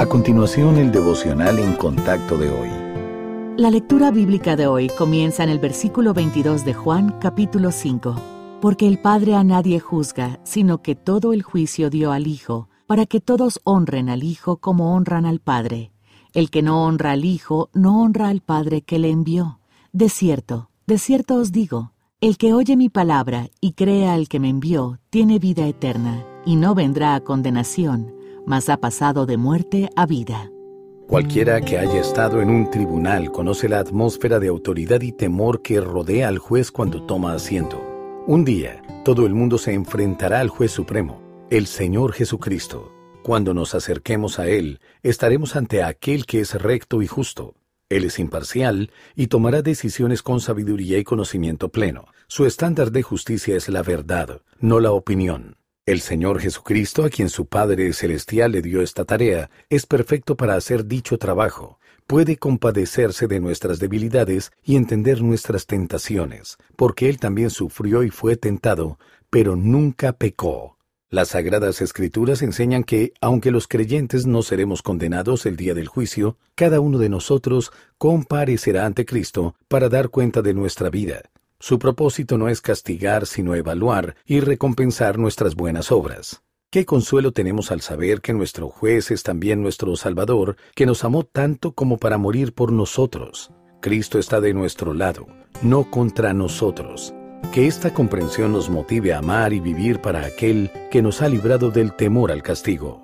A continuación, el devocional en contacto de hoy. La lectura bíblica de hoy comienza en el versículo 22 de Juan capítulo 5. Porque el Padre a nadie juzga, sino que todo el juicio dio al Hijo, para que todos honren al Hijo como honran al Padre. El que no honra al Hijo, no honra al Padre que le envió. De cierto, de cierto os digo, el que oye mi palabra y crea al que me envió, tiene vida eterna, y no vendrá a condenación, mas ha pasado de muerte a vida. Cualquiera que haya estado en un tribunal conoce la atmósfera de autoridad y temor que rodea al juez cuando toma asiento. Un día, todo el mundo se enfrentará al juez supremo, el Señor Jesucristo. Cuando nos acerquemos a Él, estaremos ante aquel que es recto y justo. Él es imparcial y tomará decisiones con sabiduría y conocimiento pleno. Su estándar de justicia es la verdad, no la opinión. El Señor Jesucristo, a quien su Padre Celestial le dio esta tarea, es perfecto para hacer dicho trabajo. Puede compadecerse de nuestras debilidades y entender nuestras tentaciones, porque Él también sufrió y fue tentado, pero nunca pecó. Las Sagradas Escrituras enseñan que, aunque los creyentes no seremos condenados el día del juicio, cada uno de nosotros comparecerá ante Cristo para dar cuenta de nuestra vida. Su propósito no es castigar, sino evaluar y recompensar nuestras buenas obras. Qué consuelo tenemos al saber que nuestro juez es también nuestro Salvador, que nos amó tanto como para morir por nosotros. Cristo está de nuestro lado, no contra nosotros. Que esta comprensión nos motive a amar y vivir para aquel que nos ha librado del temor al castigo.